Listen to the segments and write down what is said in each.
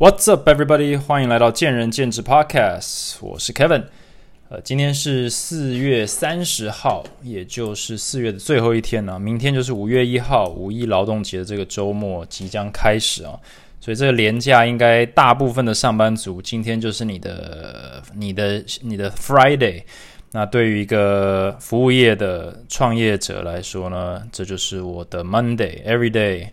What's up, everybody？欢迎来到见仁见智 Podcast，我是 Kevin。呃，今天是四月三十号，也就是四月的最后一天呢。明天就是五月一号，五一劳动节的这个周末即将开始啊。所以这个年假应该大部分的上班族，今天就是你的、你的、你的 Friday。那对于一个服务业的创业者来说呢，这就是我的 Monday，Every day。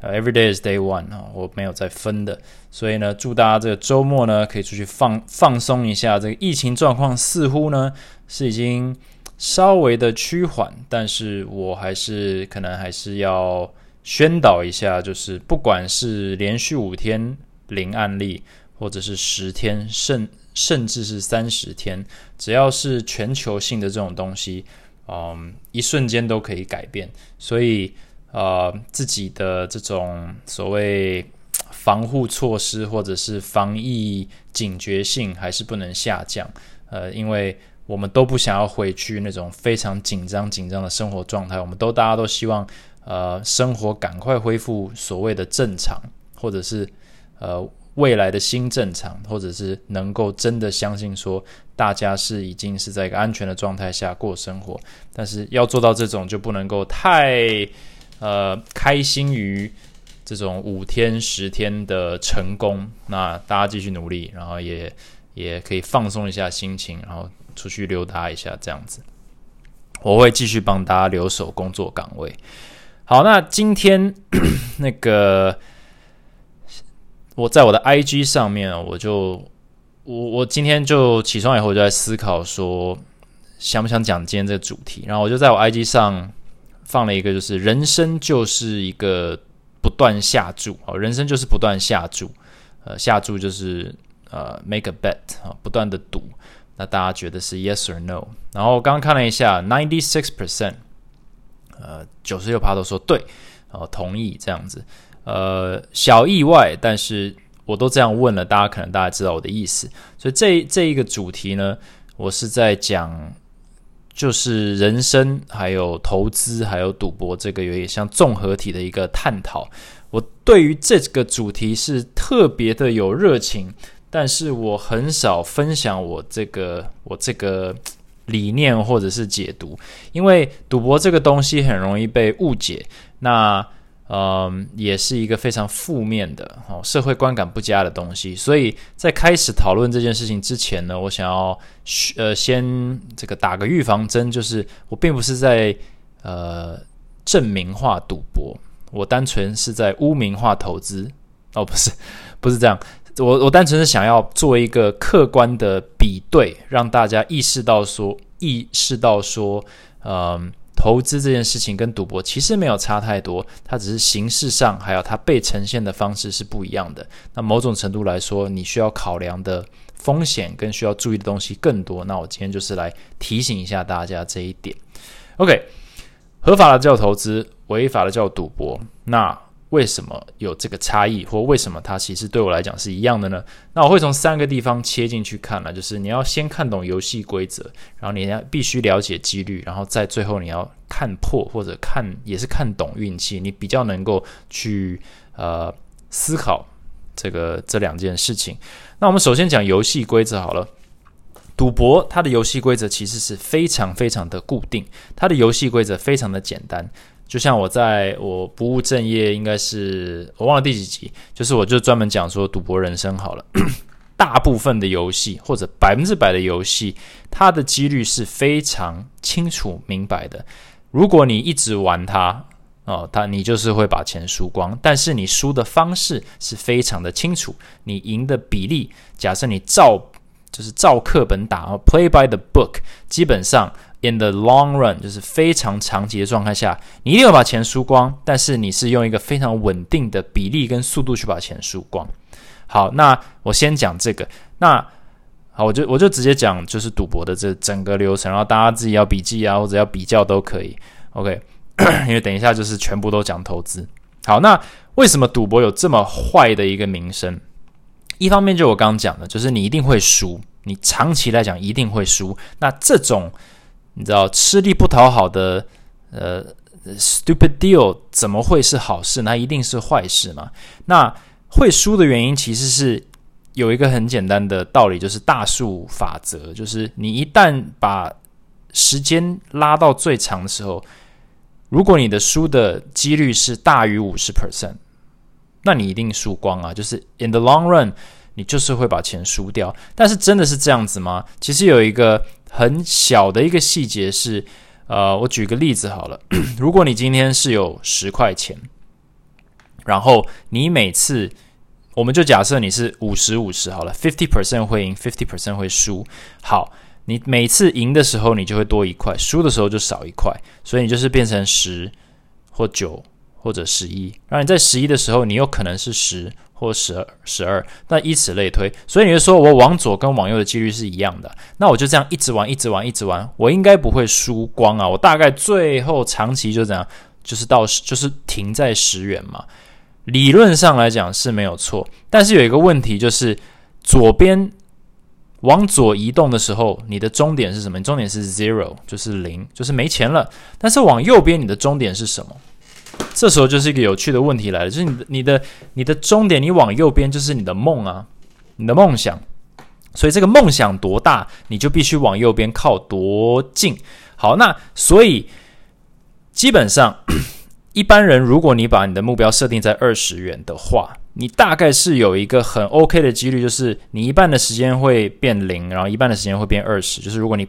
呃，Every day is day one 啊，我没有再分的，所以呢，祝大家这个周末呢可以出去放放松一下。这个疫情状况似乎呢是已经稍微的趋缓，但是我还是可能还是要宣导一下，就是不管是连续五天零案例，或者是十天，甚甚至是三十天，只要是全球性的这种东西，嗯，一瞬间都可以改变，所以。呃，自己的这种所谓防护措施或者是防疫警觉性还是不能下降。呃，因为我们都不想要回去那种非常紧张紧张的生活状态。我们都大家都希望，呃，生活赶快恢复所谓的正常，或者是呃未来的新正常，或者是能够真的相信说大家是已经是在一个安全的状态下过生活。但是要做到这种，就不能够太。呃，开心于这种五天十天的成功，那大家继续努力，然后也也可以放松一下心情，然后出去溜达一下，这样子。我会继续帮大家留守工作岗位。好，那今天 那个我在我的 IG 上面，我就我我今天就起床以后就在思考说，想不想讲今天这个主题，然后我就在我 IG 上。放了一个，就是人生就是一个不断下注哦，人生就是不断下注，呃，下注就是呃，make a bet 啊，不断的赌。那大家觉得是 yes or no？然后刚刚看了一下，ninety six percent，呃，九十六趴都说对，哦，同意这样子。呃，小意外，但是我都这样问了，大家可能大家知道我的意思。所以这这一个主题呢，我是在讲。就是人生，还有投资，还有赌博，这个有点像综合体的一个探讨。我对于这个主题是特别的有热情，但是我很少分享我这个我这个理念或者是解读，因为赌博这个东西很容易被误解。那嗯，也是一个非常负面的哦，社会观感不佳的东西。所以在开始讨论这件事情之前呢，我想要呃先这个打个预防针，就是我并不是在呃证明化赌博，我单纯是在污名化投资。哦，不是，不是这样，我我单纯是想要做一个客观的比对，让大家意识到说，意识到说，嗯。投资这件事情跟赌博其实没有差太多，它只是形式上还有它被呈现的方式是不一样的。那某种程度来说，你需要考量的风险跟需要注意的东西更多。那我今天就是来提醒一下大家这一点。OK，合法的叫投资，违法的叫赌博。那为什么有这个差异，或为什么它其实对我来讲是一样的呢？那我会从三个地方切进去看了，就是你要先看懂游戏规则，然后你要必须了解几率，然后在最后你要看破或者看也是看懂运气，你比较能够去呃思考这个这两件事情。那我们首先讲游戏规则好了，赌博它的游戏规则其实是非常非常的固定，它的游戏规则非常的简单。就像我在我不务正业，应该是我忘了第几集，就是我就专门讲说赌博人生好了。大部分的游戏或者百分之百的游戏，它的几率是非常清楚明白的。如果你一直玩它，哦，它你就是会把钱输光。但是你输的方式是非常的清楚，你赢的比例，假设你照就是照课本打，play by the book，基本上。In the long run，就是非常长期的状态下，你一定要把钱输光，但是你是用一个非常稳定的比例跟速度去把钱输光。好，那我先讲这个。那好，我就我就直接讲，就是赌博的这整个流程，然后大家自己要笔记啊，或者要比较都可以。OK，因为等一下就是全部都讲投资。好，那为什么赌博有这么坏的一个名声？一方面就我刚刚讲的，就是你一定会输，你长期来讲一定会输。那这种你知道吃力不讨好的呃，stupid deal 怎么会是好事？那一定是坏事嘛？那会输的原因其实是有一个很简单的道理，就是大数法则，就是你一旦把时间拉到最长的时候，如果你的输的几率是大于五十 percent，那你一定输光啊！就是 in the long run，你就是会把钱输掉。但是真的是这样子吗？其实有一个很小的一个细节是，呃，我举个例子好了，如果你今天是有十块钱。然后你每次，我们就假设你是五十五十好了，fifty percent 会赢，fifty percent 会输。好，你每次赢的时候你就会多一块，输的时候就少一块，所以你就是变成十或九或者十一。然后你在十一的时候，你有可能是十或十二十二，那以此类推。所以你就说我往左跟往右的几率是一样的，那我就这样一直玩，一直玩，一直玩，我应该不会输光啊。我大概最后长期就这样，就是到就是停在十元嘛。理论上来讲是没有错，但是有一个问题就是，左边往左移动的时候，你的终点是什么？你终点是 zero，就是零，就是没钱了。但是往右边，你的终点是什么？这时候就是一个有趣的问题来了，就是你的、你的、你的终点，你往右边就是你的梦啊，你的梦想。所以这个梦想多大，你就必须往右边靠多近。好，那所以基本上。一般人，如果你把你的目标设定在二十元的话，你大概是有一个很 OK 的几率，就是你一半的时间会变零，然后一半的时间会变二十。就是如果你，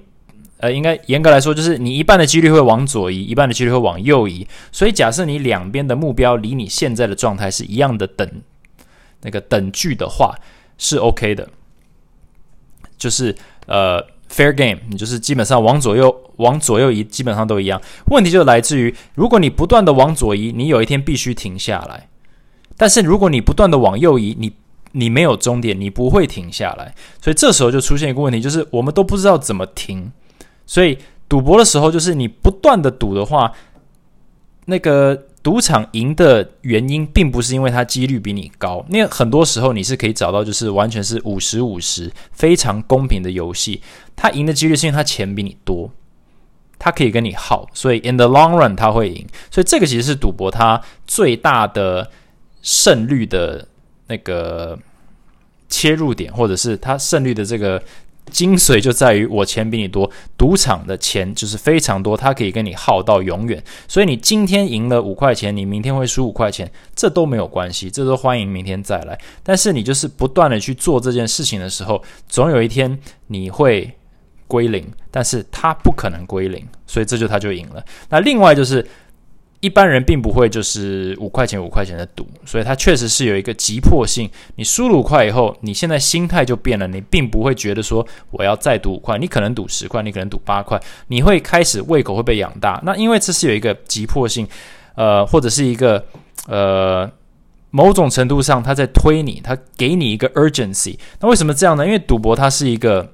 呃，应该严格来说，就是你一半的几率会往左移，一半的几率会往右移。所以假设你两边的目标离你现在的状态是一样的等那个等距的话，是 OK 的。就是呃。Fair game，你就是基本上往左右往左右移，基本上都一样。问题就来自于，如果你不断的往左移，你有一天必须停下来；但是如果你不断的往右移，你你没有终点，你不会停下来。所以这时候就出现一个问题，就是我们都不知道怎么停。所以赌博的时候，就是你不断的赌的话，那个。赌场赢的原因，并不是因为它几率比你高，因为很多时候你是可以找到，就是完全是五十五十，非常公平的游戏。他赢的几率是因为他钱比你多，他可以跟你耗，所以 in the long run 他会赢。所以这个其实是赌博它最大的胜率的那个切入点，或者是它胜率的这个。精髓就在于我钱比你多，赌场的钱就是非常多，它可以跟你耗到永远。所以你今天赢了五块钱，你明天会输五块钱，这都没有关系，这都欢迎明天再来。但是你就是不断的去做这件事情的时候，总有一天你会归零，但是它不可能归零，所以这就他就赢了。那另外就是。一般人并不会就是五块钱五块钱的赌，所以它确实是有一个急迫性。你输了五块以后，你现在心态就变了，你并不会觉得说我要再赌五块，你可能赌十块，你可能赌八块，你会开始胃口会被养大。那因为这是有一个急迫性，呃，或者是一个呃某种程度上他在推你，他给你一个 urgency。那为什么这样呢？因为赌博它是一个。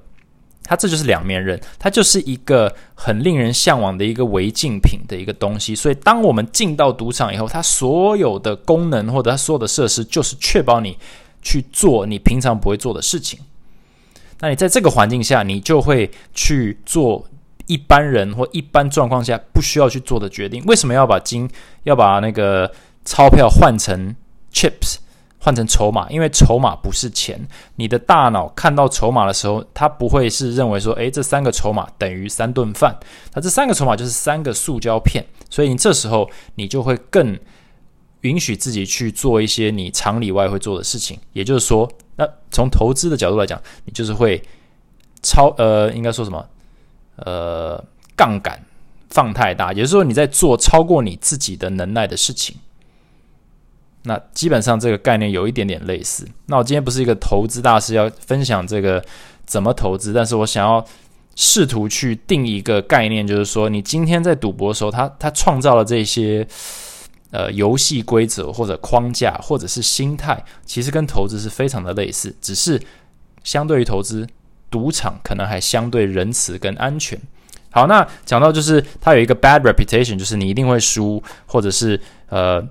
它这就是两面刃，它就是一个很令人向往的一个违禁品的一个东西。所以，当我们进到赌场以后，它所有的功能或者它所有的设施，就是确保你去做你平常不会做的事情。那你在这个环境下，你就会去做一般人或一般状况下不需要去做的决定。为什么要把金要把那个钞票换成 chips？换成筹码，因为筹码不是钱。你的大脑看到筹码的时候，它不会是认为说，诶，这三个筹码等于三顿饭。它这三个筹码就是三个塑胶片。所以你这时候你就会更允许自己去做一些你常理外会做的事情。也就是说，那从投资的角度来讲，你就是会超呃，应该说什么？呃，杠杆放太大，也就是说你在做超过你自己的能耐的事情。那基本上这个概念有一点点类似。那我今天不是一个投资大师，要分享这个怎么投资，但是我想要试图去定一个概念，就是说，你今天在赌博的时候，他他创造了这些呃游戏规则或者框架或者是心态，其实跟投资是非常的类似，只是相对于投资，赌场可能还相对仁慈跟安全。好，那讲到就是它有一个 bad reputation，就是你一定会输，或者是呃。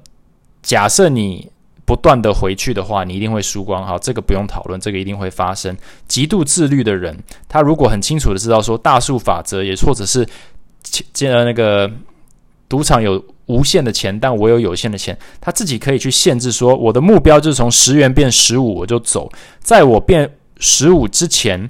假设你不断的回去的话，你一定会输光。好，这个不用讨论，这个一定会发生。极度自律的人，他如果很清楚的知道说大数法则，也或者是，呃，那个赌场有无限的钱，但我有有限的钱，他自己可以去限制说，我的目标就是从十元变十五，我就走，在我变十五之前。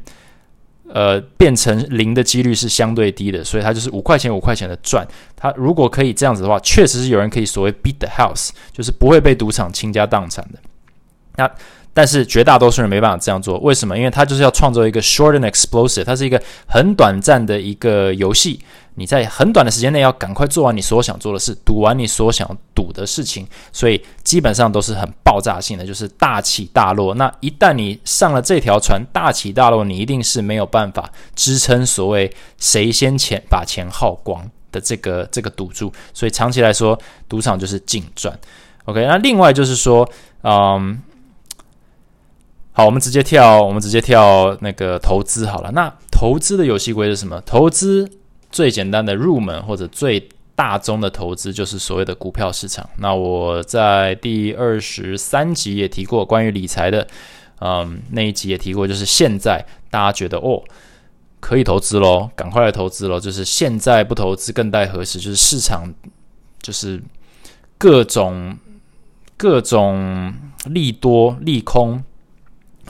呃，变成零的几率是相对低的，所以它就是五块钱五块钱的赚。它如果可以这样子的话，确实是有人可以所谓 beat the house，就是不会被赌场倾家荡产的。那但是绝大多数人没办法这样做，为什么？因为它就是要创造一个 short and explosive，它是一个很短暂的一个游戏。你在很短的时间内要赶快做完你所想做的事，赌完你所想赌的事情，所以基本上都是很爆炸性的，就是大起大落。那一旦你上了这条船，大起大落，你一定是没有办法支撑所谓谁先钱把钱耗光的这个这个赌注。所以长期来说，赌场就是净赚。OK，那另外就是说，嗯，好，我们直接跳，我们直接跳那个投资好了。那投资的游戏规则是什么？投资。最简单的入门或者最大宗的投资就是所谓的股票市场。那我在第二十三集也提过关于理财的，嗯，那一集也提过，就是现在大家觉得哦可以投资喽，赶快来投资喽。就是现在不投资更待何时？就是市场就是各种各种利多利空。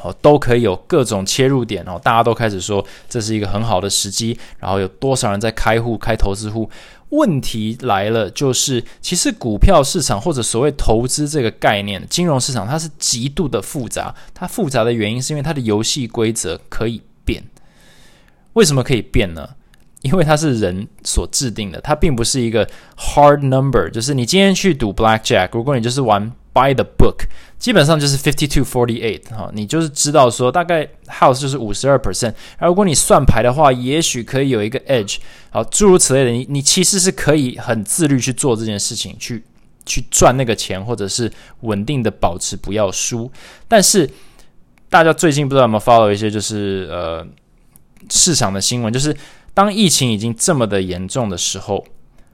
哦，都可以有各种切入点哦，大家都开始说这是一个很好的时机，然后有多少人在开户开投资户？问题来了，就是其实股票市场或者所谓投资这个概念，金融市场它是极度的复杂，它复杂的原因是因为它的游戏规则可以变。为什么可以变呢？因为它是人所制定的，它并不是一个 hard number，就是你今天去赌 blackjack，如果你就是玩。By the book，基本上就是 fifty two forty eight 哈，你就是知道说大概 house 就是五十二 percent，而如果你算牌的话，也许可以有一个 edge，好，诸如此类的，你你其实是可以很自律去做这件事情，去去赚那个钱，或者是稳定的保持不要输。但是大家最近不知道有没有 follow 一些就是呃市场的新闻，就是当疫情已经这么的严重的时候，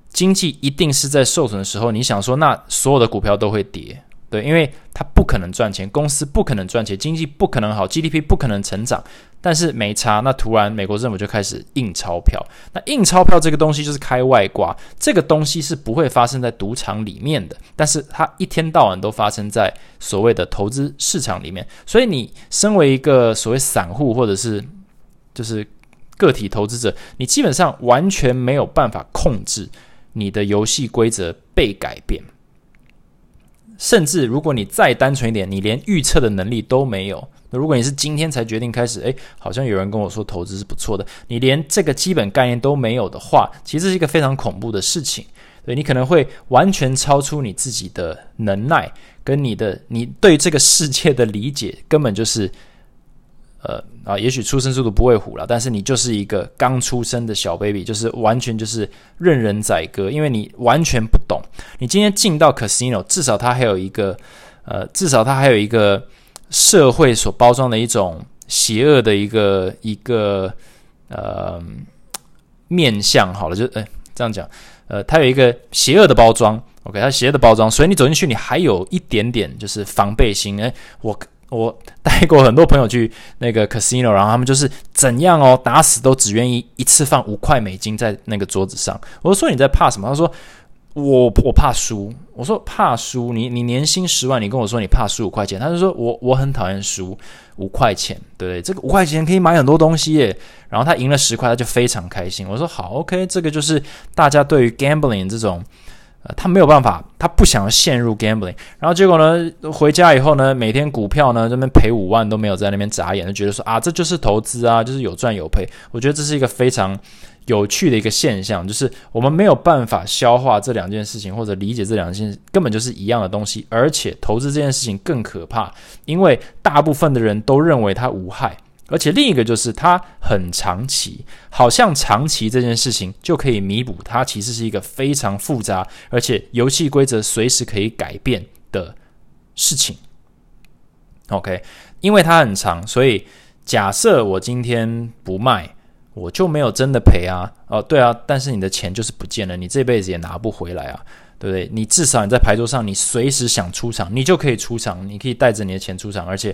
经济一定是在受损的时候，你想说那所有的股票都会跌。对，因为它不可能赚钱，公司不可能赚钱，经济不可能好，GDP 不可能成长。但是没差，那突然美国政府就开始印钞票。那印钞票这个东西就是开外挂，这个东西是不会发生在赌场里面的，但是它一天到晚都发生在所谓的投资市场里面。所以你身为一个所谓散户或者是就是个体投资者，你基本上完全没有办法控制你的游戏规则被改变。甚至如果你再单纯一点，你连预测的能力都没有。那如果你是今天才决定开始，诶，好像有人跟我说投资是不错的，你连这个基本概念都没有的话，其实是一个非常恐怖的事情。对你可能会完全超出你自己的能耐，跟你的你对这个世界的理解，根本就是。呃啊，也许出生速度不会虎了，但是你就是一个刚出生的小 baby，就是完全就是任人宰割，因为你完全不懂。你今天进到 casino，至少它还有一个呃，至少它还有一个社会所包装的一种邪恶的一个一个呃面相。好了，就哎这样讲，呃，它有一个邪恶的包装，OK，它邪恶的包装，所以你走进去，你还有一点点就是防备心。哎，我。我带过很多朋友去那个 casino，然后他们就是怎样哦，打死都只愿意一次放五块美金在那个桌子上。我说你在怕什么？他说我我怕输。我说怕输？你你年薪十万，你跟我说你怕输五块钱？他就说我我很讨厌输五块钱，对不对？这个五块钱可以买很多东西耶。然后他赢了十块，他就非常开心。我说好，OK，这个就是大家对于 gambling 这种。呃，他没有办法，他不想要陷入 gambling，然后结果呢，回家以后呢，每天股票呢这边赔五万都没有在那边眨眼，就觉得说啊，这就是投资啊，就是有赚有赔。我觉得这是一个非常有趣的一个现象，就是我们没有办法消化这两件事情，或者理解这两件根本就是一样的东西，而且投资这件事情更可怕，因为大部分的人都认为它无害。而且另一个就是它很长期，好像长期这件事情就可以弥补它，其实是一个非常复杂，而且游戏规则随时可以改变的事情。OK，因为它很长，所以假设我今天不卖，我就没有真的赔啊。哦，对啊，但是你的钱就是不见了，你这辈子也拿不回来啊，对不对？你至少你在牌桌上，你随时想出场，你就可以出场，你可以带着你的钱出场，而且。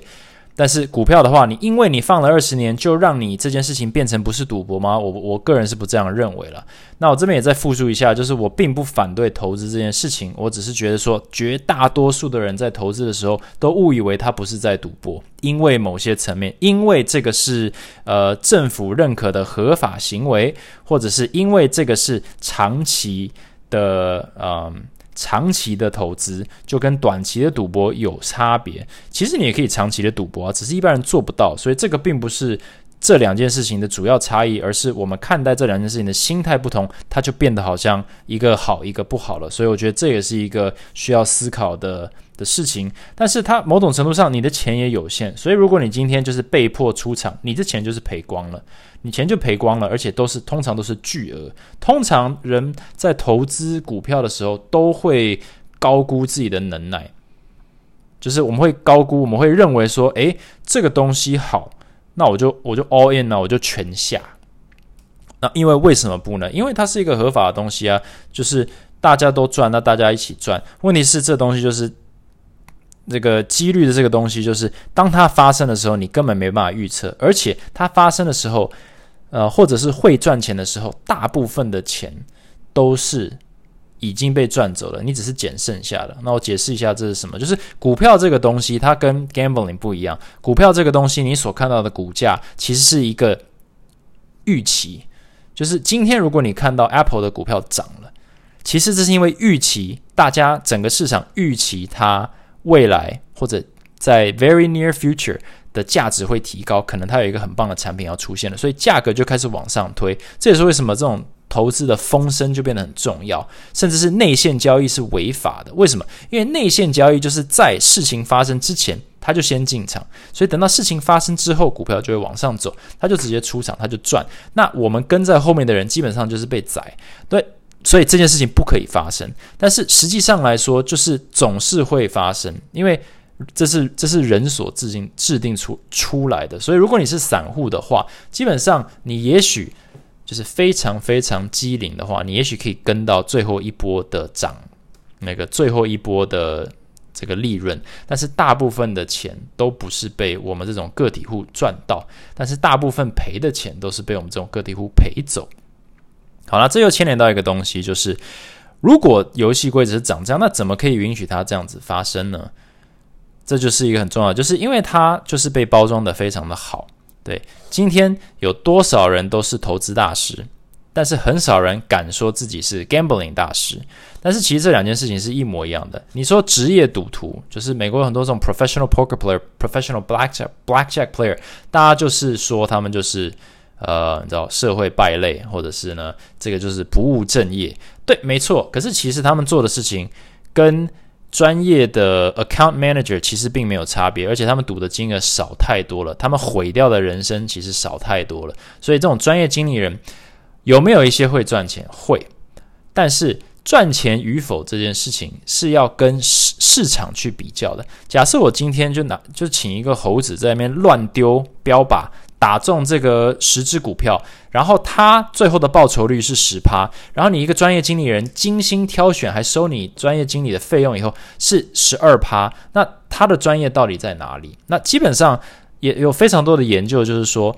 但是股票的话，你因为你放了二十年，就让你这件事情变成不是赌博吗？我我个人是不这样认为了。那我这边也再复述一下，就是我并不反对投资这件事情，我只是觉得说，绝大多数的人在投资的时候都误以为他不是在赌博，因为某些层面，因为这个是呃政府认可的合法行为，或者是因为这个是长期的嗯。长期的投资就跟短期的赌博有差别。其实你也可以长期的赌博啊，只是一般人做不到。所以这个并不是这两件事情的主要差异，而是我们看待这两件事情的心态不同，它就变得好像一个好一个不好了。所以我觉得这也是一个需要思考的。的事情，但是它某种程度上，你的钱也有限，所以如果你今天就是被迫出场，你的钱就是赔光了，你钱就赔光了，而且都是通常都是巨额。通常人在投资股票的时候，都会高估自己的能耐，就是我们会高估，我们会认为说，诶，这个东西好，那我就我就 all in 了，我就全下。那因为为什么不呢？因为它是一个合法的东西啊，就是大家都赚，那大家一起赚。问题是这东西就是。这个几率的这个东西，就是当它发生的时候，你根本没办法预测，而且它发生的时候，呃，或者是会赚钱的时候，大部分的钱都是已经被赚走了，你只是捡剩下的。那我解释一下这是什么，就是股票这个东西，它跟 gambling 不一样。股票这个东西，你所看到的股价其实是一个预期，就是今天如果你看到 Apple 的股票涨了，其实这是因为预期，大家整个市场预期它。未来或者在 very near future 的价值会提高，可能它有一个很棒的产品要出现了，所以价格就开始往上推。这也是为什么这种投资的风声就变得很重要，甚至是内线交易是违法的。为什么？因为内线交易就是在事情发生之前，他就先进场，所以等到事情发生之后，股票就会往上走，他就直接出场，他就赚。那我们跟在后面的人基本上就是被宰。对。所以这件事情不可以发生，但是实际上来说，就是总是会发生，因为这是这是人所制定制定出出来的。所以如果你是散户的话，基本上你也许就是非常非常机灵的话，你也许可以跟到最后一波的涨，那个最后一波的这个利润。但是大部分的钱都不是被我们这种个体户赚到，但是大部分赔的钱都是被我们这种个体户赔走。好了，这又牵连到一个东西，就是如果游戏规则是长这样，那怎么可以允许它这样子发生呢？这就是一个很重要，就是因为它就是被包装的非常的好。对，今天有多少人都是投资大师，但是很少人敢说自己是 gambling 大师。但是其实这两件事情是一模一样的。你说职业赌徒，就是美国有很多这种 professional poker player、professional blackjack blackjack player，大家就是说他们就是。呃，你知道社会败类，或者是呢，这个就是不务正业。对，没错。可是其实他们做的事情跟专业的 account manager 其实并没有差别，而且他们赌的金额少太多了，他们毁掉的人生其实少太多了。所以这种专业经理人有没有一些会赚钱？会，但是赚钱与否这件事情是要跟市市场去比较的。假设我今天就拿就请一个猴子在那边乱丢标靶。打中这个十只股票，然后他最后的报酬率是十趴，然后你一个专业经理人精心挑选，还收你专业经理的费用以后是十二趴，那他的专业到底在哪里？那基本上也有非常多的研究，就是说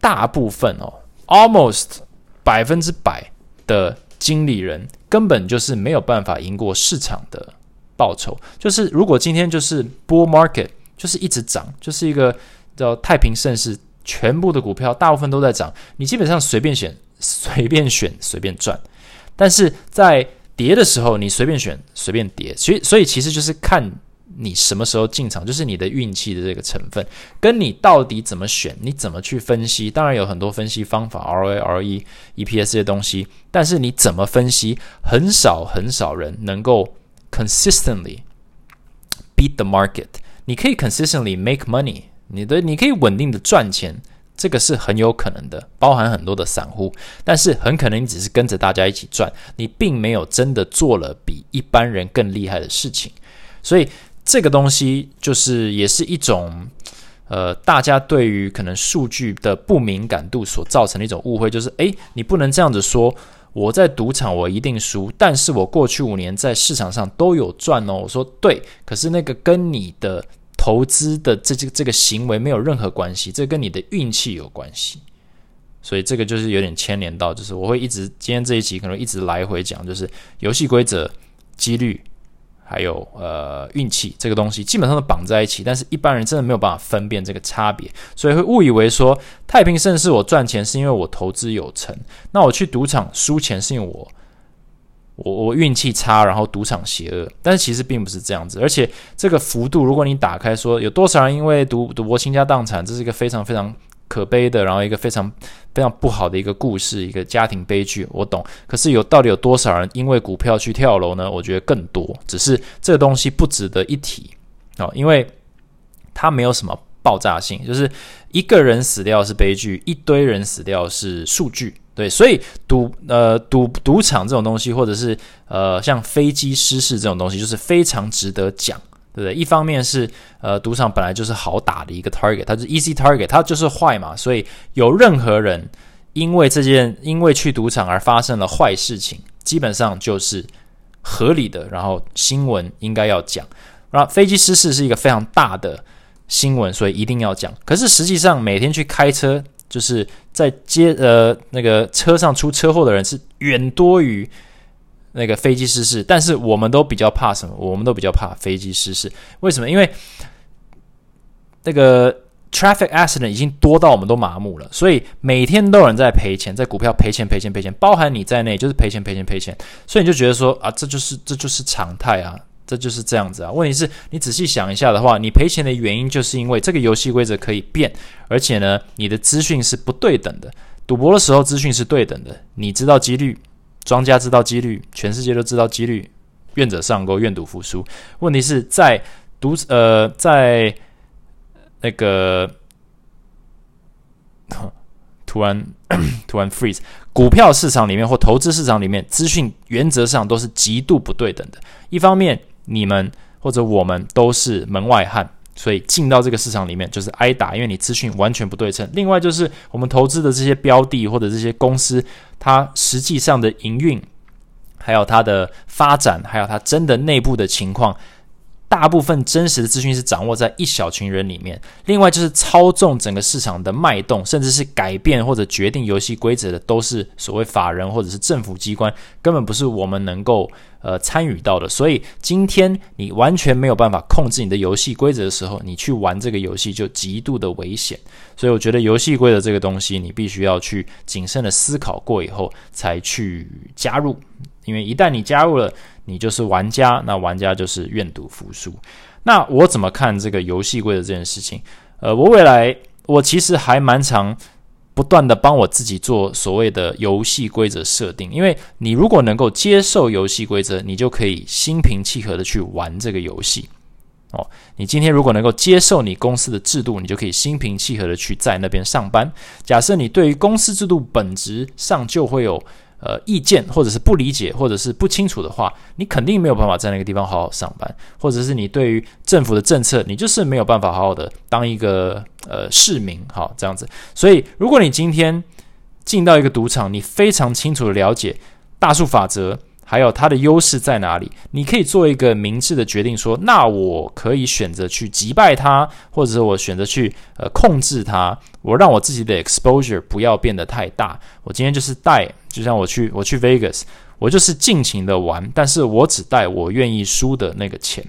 大部分哦，almost 百分之百的经理人根本就是没有办法赢过市场的报酬。就是如果今天就是 bull market，就是一直涨，就是一个叫太平盛世。全部的股票大部分都在涨，你基本上随便选、随便选、随便赚。但是在跌的时候，你随便选、随便跌。所以，所以其实就是看你什么时候进场，就是你的运气的这个成分，跟你到底怎么选、你怎么去分析。当然有很多分析方法，ROA、RE、EPS 这些东西，但是你怎么分析，很少很少人能够 consistently beat the market。你可以 consistently make money。你的你可以稳定的赚钱，这个是很有可能的，包含很多的散户，但是很可能你只是跟着大家一起赚，你并没有真的做了比一般人更厉害的事情，所以这个东西就是也是一种，呃，大家对于可能数据的不敏感度所造成的一种误会，就是诶，你不能这样子说，我在赌场我一定输，但是我过去五年在市场上都有赚哦，我说对，可是那个跟你的。投资的这这这个行为没有任何关系，这跟你的运气有关系。所以这个就是有点牵连到，就是我会一直今天这一集可能一直来回讲，就是游戏规则、几率还有呃运气这个东西基本上都绑在一起，但是一般人真的没有办法分辨这个差别，所以会误以为说太平盛世我赚钱是因为我投资有成，那我去赌场输钱是因为我我我运气差，然后赌场邪恶，但是其实并不是这样子，而且这个幅度如果你打开说有多少人因为赌赌博倾家荡产，这是一个非常非常。可悲的，然后一个非常非常不好的一个故事，一个家庭悲剧，我懂。可是有到底有多少人因为股票去跳楼呢？我觉得更多，只是这个东西不值得一提哦，因为它没有什么爆炸性，就是一个人死掉是悲剧，一堆人死掉是数据。对，所以赌呃赌赌场这种东西，或者是呃像飞机失事这种东西，就是非常值得讲。对不对？一方面是呃，赌场本来就是好打的一个 target，它是 easy target，它就是坏嘛，所以有任何人因为这件因为去赌场而发生了坏事情，基本上就是合理的，然后新闻应该要讲。然后飞机失事是一个非常大的新闻，所以一定要讲。可是实际上每天去开车，就是在街呃那个车上出车祸的人是远多于。那个飞机失事，但是我们都比较怕什么？我们都比较怕飞机失事。为什么？因为那个 traffic accident 已经多到我们都麻木了，所以每天都有人在赔钱，在股票赔钱、赔钱、赔钱，包含你在内，就是赔钱、赔钱、赔钱。所以你就觉得说啊，这就是这就是常态啊，这就是这样子啊。问题是你仔细想一下的话，你赔钱的原因就是因为这个游戏规则可以变，而且呢，你的资讯是不对等的。赌博的时候资讯是对等的，你知道几率。庄家知道几率，全世界都知道几率。愿者上钩，愿赌服输。问题是在赌呃，在那个突然突然 freeze 股票市场里面或投资市场里面，资讯原则上都是极度不对等的。一方面，你们或者我们都是门外汉。所以进到这个市场里面就是挨打，因为你资讯完全不对称。另外就是我们投资的这些标的或者这些公司，它实际上的营运，还有它的发展，还有它真的内部的情况。大部分真实的资讯是掌握在一小群人里面，另外就是操纵整个市场的脉动，甚至是改变或者决定游戏规则的，都是所谓法人或者是政府机关，根本不是我们能够呃参与到的。所以今天你完全没有办法控制你的游戏规则的时候，你去玩这个游戏就极度的危险。所以我觉得游戏规则这个东西，你必须要去谨慎的思考过以后才去加入。因为一旦你加入了，你就是玩家，那玩家就是愿赌服输。那我怎么看这个游戏规则这件事情？呃，我未来我其实还蛮常不断的帮我自己做所谓的游戏规则设定。因为你如果能够接受游戏规则，你就可以心平气和的去玩这个游戏。哦，你今天如果能够接受你公司的制度，你就可以心平气和的去在那边上班。假设你对于公司制度本质上就会有。呃，意见或者是不理解，或者是不清楚的话，你肯定没有办法在那个地方好好上班，或者是你对于政府的政策，你就是没有办法好好的当一个呃市民，好这样子。所以，如果你今天进到一个赌场，你非常清楚的了解大数法则。还有它的优势在哪里？你可以做一个明智的决定，说那我可以选择去击败它，或者是我选择去呃控制它，我让我自己的 exposure 不要变得太大。我今天就是带，就像我去我去 Vegas，我就是尽情的玩，但是我只带我愿意输的那个钱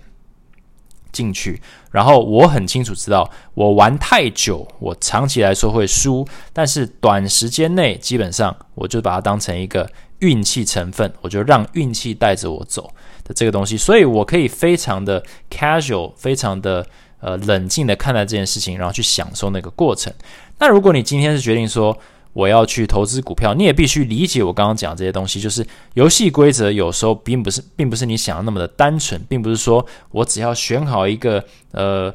进去。然后我很清楚知道，我玩太久，我长期来说会输，但是短时间内基本上我就把它当成一个。运气成分，我就让运气带着我走的这个东西，所以我可以非常的 casual，非常的呃冷静的看待这件事情，然后去享受那个过程。那如果你今天是决定说我要去投资股票，你也必须理解我刚刚讲这些东西，就是游戏规则有时候并不是，并不是你想的那么的单纯，并不是说我只要选好一个呃。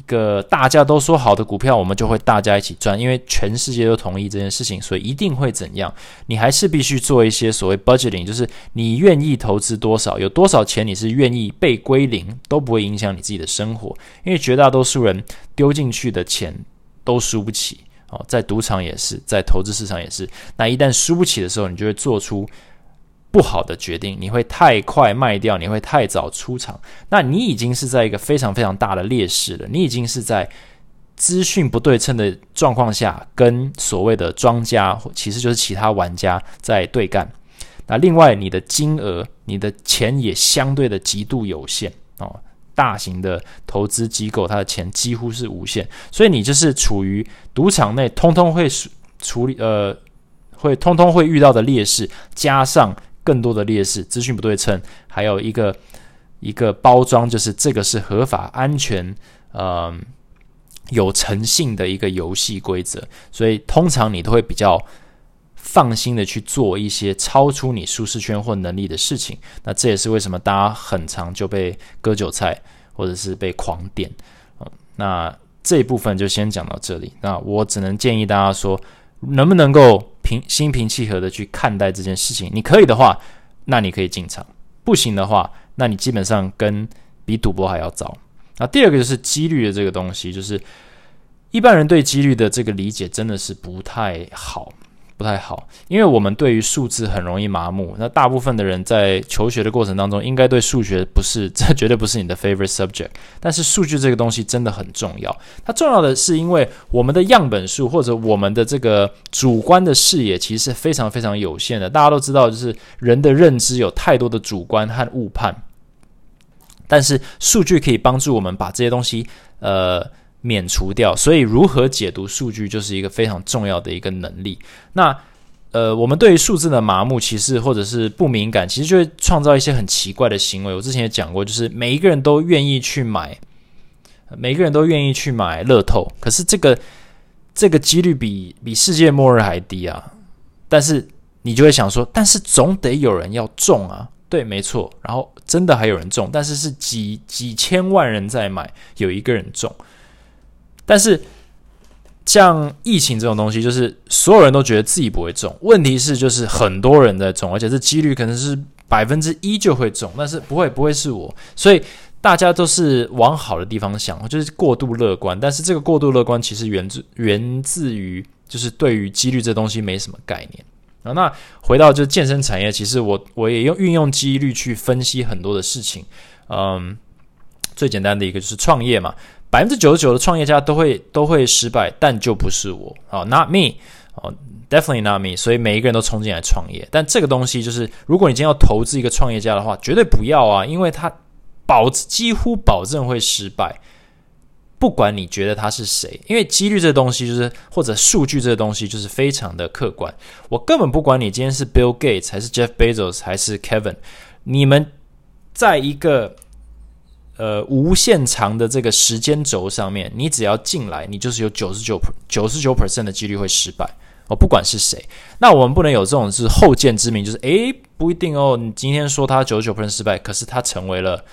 一个大家都说好的股票，我们就会大家一起赚，因为全世界都同意这件事情，所以一定会怎样？你还是必须做一些所谓 budgeting，就是你愿意投资多少，有多少钱你是愿意被归零，都不会影响你自己的生活。因为绝大多数人丢进去的钱都输不起哦，在赌场也是，在投资市场也是。那一旦输不起的时候，你就会做出不好的决定，你会太快卖掉，你会太早出场，那你已经是在一个非常非常大的劣势了。你已经是在资讯不对称的状况下，跟所谓的庄家，其实就是其他玩家在对干。那另外，你的金额、你的钱也相对的极度有限哦。大型的投资机构，它的钱几乎是无限，所以你就是处于赌场内，通通会处理呃，会通通会遇到的劣势，加上。更多的劣势，资讯不对称，还有一个一个包装，就是这个是合法、安全、呃有诚信的一个游戏规则，所以通常你都会比较放心的去做一些超出你舒适圈或能力的事情。那这也是为什么大家很长就被割韭菜，或者是被狂点。那这一部分就先讲到这里。那我只能建议大家说。能不能够平心平气和的去看待这件事情？你可以的话，那你可以进场；不行的话，那你基本上跟比赌博还要糟。那第二个就是几率的这个东西，就是一般人对几率的这个理解真的是不太好。不太好，因为我们对于数字很容易麻木。那大部分的人在求学的过程当中，应该对数学不是，这绝对不是你的 favorite subject。但是数据这个东西真的很重要。它重要的是，因为我们的样本数或者我们的这个主观的视野，其实是非常非常有限的。大家都知道，就是人的认知有太多的主观和误判。但是数据可以帮助我们把这些东西，呃。免除掉，所以如何解读数据就是一个非常重要的一个能力。那呃，我们对于数字的麻木，其实或者是不敏感，其实就会创造一些很奇怪的行为。我之前也讲过，就是每一个人都愿意去买，每个人都愿意去买乐透，可是这个这个几率比比世界末日还低啊！但是你就会想说，但是总得有人要中啊，对，没错。然后真的还有人中，但是是几几千万人在买，有一个人中。但是，像疫情这种东西，就是所有人都觉得自己不会中。问题是，就是很多人在中，而且这几率可能是百分之一就会中，但是不会，不会是我。所以大家都是往好的地方想，就是过度乐观。但是这个过度乐观其实源自源自于，就是对于几率这东西没什么概念啊。那回到就是健身产业，其实我我也用运用几率去分析很多的事情。嗯，最简单的一个就是创业嘛。百分之九十九的创业家都会都会失败，但就不是我啊，not me，哦，definitely not me。所以每一个人都冲进来创业，但这个东西就是，如果你今天要投资一个创业家的话，绝对不要啊，因为他保几乎保证会失败，不管你觉得他是谁，因为几率这东西就是或者数据这个东西就是非常的客观，我根本不管你今天是 Bill Gates 还是 Jeff Bezos 还是 Kevin，你们在一个。呃，无限长的这个时间轴上面，你只要进来，你就是有九十九九十九 percent 的几率会失败哦。不管是谁，那我们不能有这种是后见之明，就是诶，不一定哦。你今天说他九十九 percent 失败，可是他成为了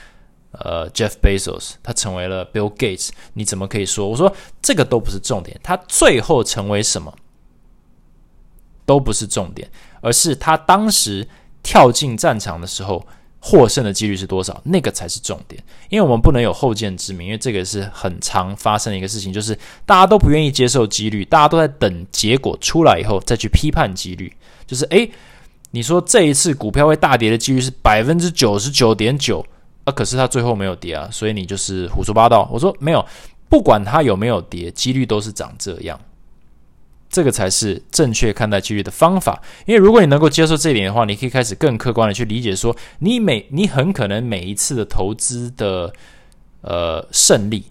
呃 Jeff Bezos，他成为了 Bill Gates，你怎么可以说？我说这个都不是重点，他最后成为什么都不是重点，而是他当时跳进战场的时候。获胜的几率是多少？那个才是重点，因为我们不能有后见之明，因为这个是很常发生的一个事情，就是大家都不愿意接受几率，大家都在等结果出来以后再去批判几率。就是诶，你说这一次股票会大跌的几率是百分之九十九点九啊，可是它最后没有跌啊，所以你就是胡说八道。我说没有，不管它有没有跌，几率都是长这样。这个才是正确看待机遇的方法，因为如果你能够接受这一点的话，你可以开始更客观的去理解，说你每你很可能每一次的投资的呃胜利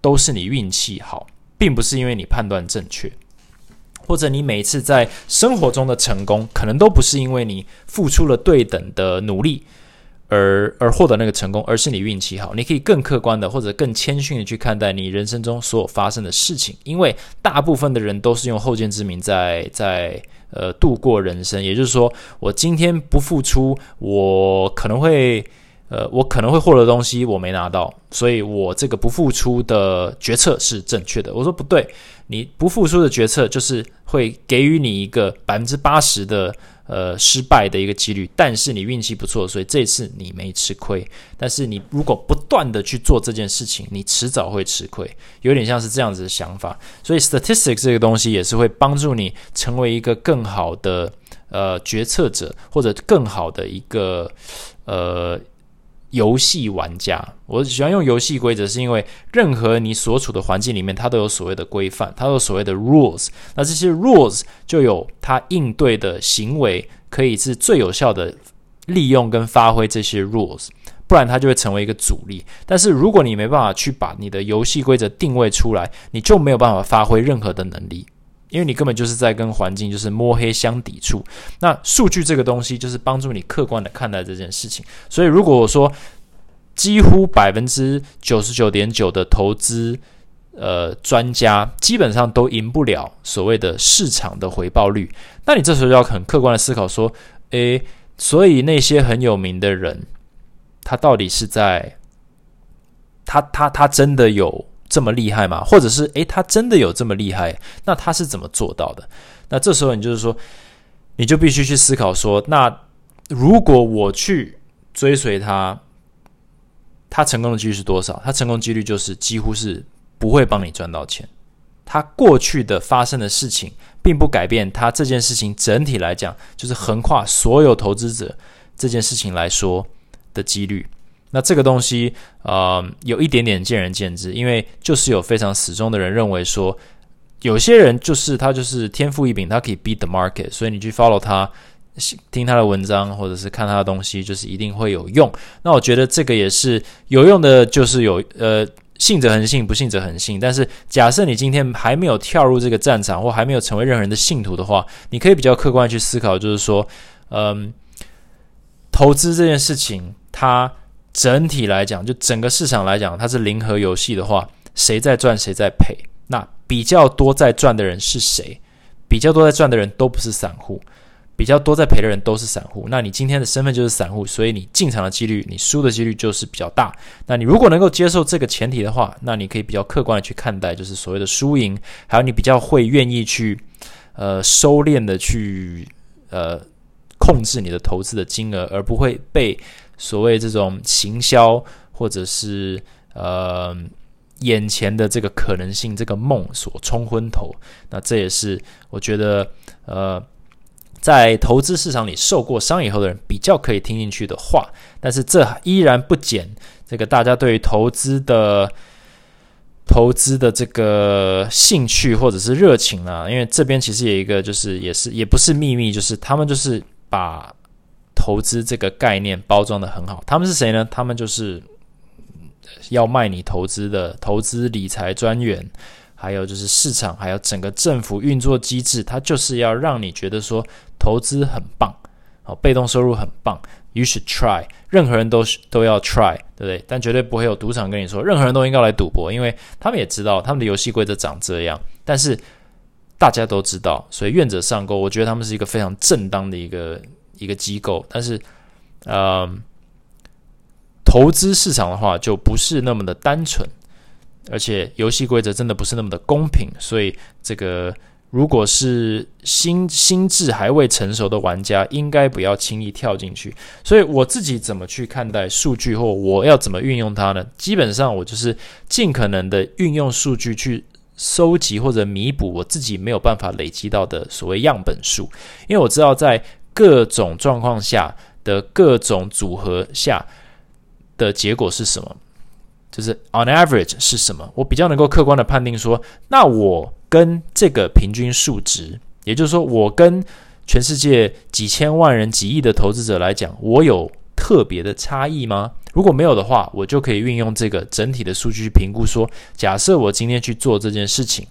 都是你运气好，并不是因为你判断正确，或者你每一次在生活中的成功，可能都不是因为你付出了对等的努力。而而获得那个成功，而是你运气好。你可以更客观的或者更谦逊的去看待你人生中所有发生的事情，因为大部分的人都是用后见之明在在呃度过人生。也就是说，我今天不付出，我可能会呃我可能会获得东西我没拿到，所以我这个不付出的决策是正确的。我说不对，你不付出的决策就是会给予你一个百分之八十的。呃，失败的一个几率，但是你运气不错，所以这次你没吃亏。但是你如果不断的去做这件事情，你迟早会吃亏，有点像是这样子的想法。所以，statistics 这个东西也是会帮助你成为一个更好的呃决策者或者更好的一个呃游戏玩家。我喜欢用游戏规则，是因为任何你所处的环境里面，它都有所谓的规范，它有所谓的 rules。那这些 rules 就有它应对的行为，可以是最有效的利用跟发挥这些 rules。不然它就会成为一个阻力。但是如果你没办法去把你的游戏规则定位出来，你就没有办法发挥任何的能力，因为你根本就是在跟环境就是摸黑相抵触。那数据这个东西就是帮助你客观的看待这件事情。所以如果我说几乎百分之九十九点九的投资呃专家基本上都赢不了所谓的市场的回报率，那你这时候要很客观的思考说，诶，所以那些很有名的人。他到底是在他他他真的有这么厉害吗？或者是诶，他真的有这么厉害？那他是怎么做到的？那这时候你就是说，你就必须去思考说，那如果我去追随他，他成功的几率是多少？他成功几率就是几乎是不会帮你赚到钱。他过去的发生的事情，并不改变他这件事情整体来讲，就是横跨所有投资者这件事情来说。的几率，那这个东西，呃，有一点点见仁见智，因为就是有非常死忠的人认为说，有些人就是他就是天赋异禀，他可以 beat the market，所以你去 follow 他，听他的文章或者是看他的东西，就是一定会有用。那我觉得这个也是有用的，就是有呃，信者恒信，不信者恒信。但是假设你今天还没有跳入这个战场，或还没有成为任何人的信徒的话，你可以比较客观去思考，就是说，嗯，投资这件事情。它整体来讲，就整个市场来讲，它是零和游戏的话，谁在赚谁在赔？那比较多在赚的人是谁？比较多在赚的人都不是散户，比较多在赔的人都是散户。那你今天的身份就是散户，所以你进场的几率，你输的几率就是比较大。那你如果能够接受这个前提的话，那你可以比较客观的去看待，就是所谓的输赢，还有你比较会愿意去呃收敛的去呃控制你的投资的金额，而不会被。所谓这种行销，或者是呃眼前的这个可能性，这个梦所冲昏头，那这也是我觉得呃在投资市场里受过伤以后的人比较可以听进去的话。但是这依然不减这个大家对于投资的投资的这个兴趣或者是热情啊，因为这边其实有一个就是也是也不是秘密，就是他们就是把。投资这个概念包装的很好，他们是谁呢？他们就是要卖你投资的投资理财专员，还有就是市场，还有整个政府运作机制，它就是要让你觉得说投资很棒，好，被动收入很棒，You should try，任何人都都要 try，对不对？但绝对不会有赌场跟你说任何人都应该来赌博，因为他们也知道他们的游戏规则长这样，但是大家都知道，所以愿者上钩，我觉得他们是一个非常正当的一个。一个机构，但是，呃，投资市场的话就不是那么的单纯，而且游戏规则真的不是那么的公平，所以这个如果是心心智还未成熟的玩家，应该不要轻易跳进去。所以我自己怎么去看待数据，或我要怎么运用它呢？基本上我就是尽可能的运用数据去收集或者弥补我自己没有办法累积到的所谓样本数，因为我知道在各种状况下的各种组合下的结果是什么？就是 on average 是什么？我比较能够客观的判定说，那我跟这个平均数值，也就是说，我跟全世界几千万人、几亿的投资者来讲，我有特别的差异吗？如果没有的话，我就可以运用这个整体的数据去评估说，假设我今天去做这件事情。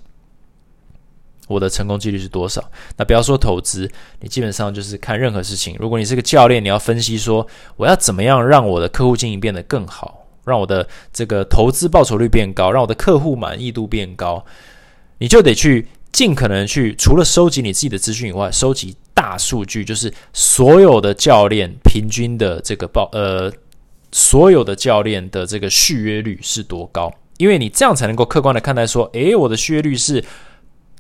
我的成功几率是多少？那不要说投资，你基本上就是看任何事情。如果你是个教练，你要分析说我要怎么样让我的客户经营变得更好，让我的这个投资报酬率变高，让我的客户满意度变高，你就得去尽可能去除了收集你自己的资讯以外，收集大数据，就是所有的教练平均的这个报呃，所有的教练的这个续约率是多高？因为你这样才能够客观的看待说，诶，我的续约率是。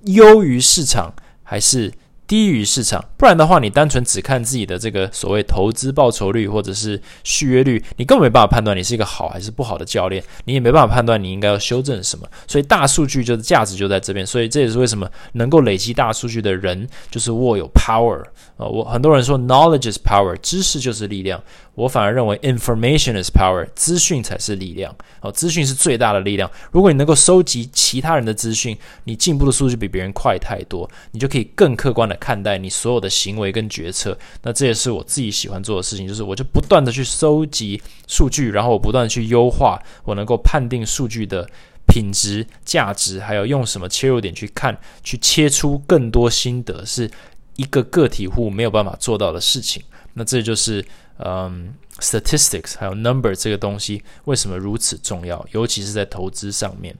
优于市场还是低于市场，不然的话，你单纯只看自己的这个所谓投资报酬率或者是续约率，你根本没办法判断你是一个好还是不好的教练，你也没办法判断你应该要修正什么。所以大数据就是价值就在这边，所以这也是为什么能够累积大数据的人就是握有 power 啊。我很多人说 knowledge is power，知识就是力量。我反而认为 information is power，资讯才是力量。哦，资讯是最大的力量。如果你能够收集其他人的资讯，你进步的速度比别人快太多，你就可以更客观的看待你所有的行为跟决策。那这也是我自己喜欢做的事情，就是我就不断的去收集数据，然后我不断的去优化，我能够判定数据的品质、价值，还有用什么切入点去看，去切出更多心得，是一个个体户没有办法做到的事情。那这就是。嗯，statistics 还有 number 这个东西为什么如此重要？尤其是在投资上面。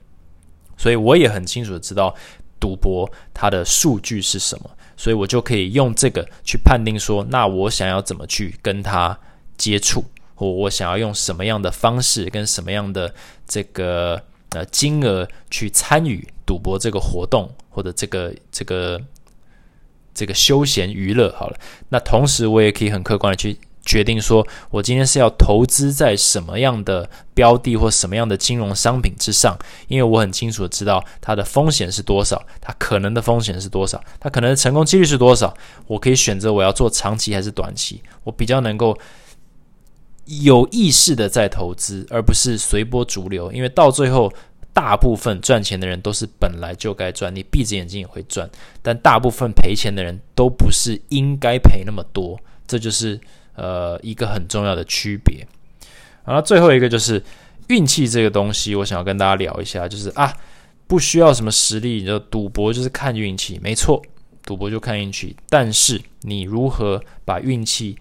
所以我也很清楚的知道赌博它的数据是什么，所以我就可以用这个去判定说，那我想要怎么去跟他接触，或我想要用什么样的方式跟什么样的这个呃金额去参与赌博这个活动，或者这个这个这个休闲娱乐。好了，那同时我也可以很客观的去。决定说，我今天是要投资在什么样的标的或什么样的金融商品之上，因为我很清楚的知道它的风险是多少，它可能的风险是多少，它可能的成功几率是多少，我可以选择我要做长期还是短期，我比较能够有意识的在投资，而不是随波逐流，因为到最后，大部分赚钱的人都是本来就该赚，你闭着眼睛也会赚，但大部分赔钱的人都不是应该赔那么多，这就是。呃，一个很重要的区别。然后最后一个就是运气这个东西，我想要跟大家聊一下，就是啊，不需要什么实力，你就赌博就是看运气，没错，赌博就看运气。但是你如何把运气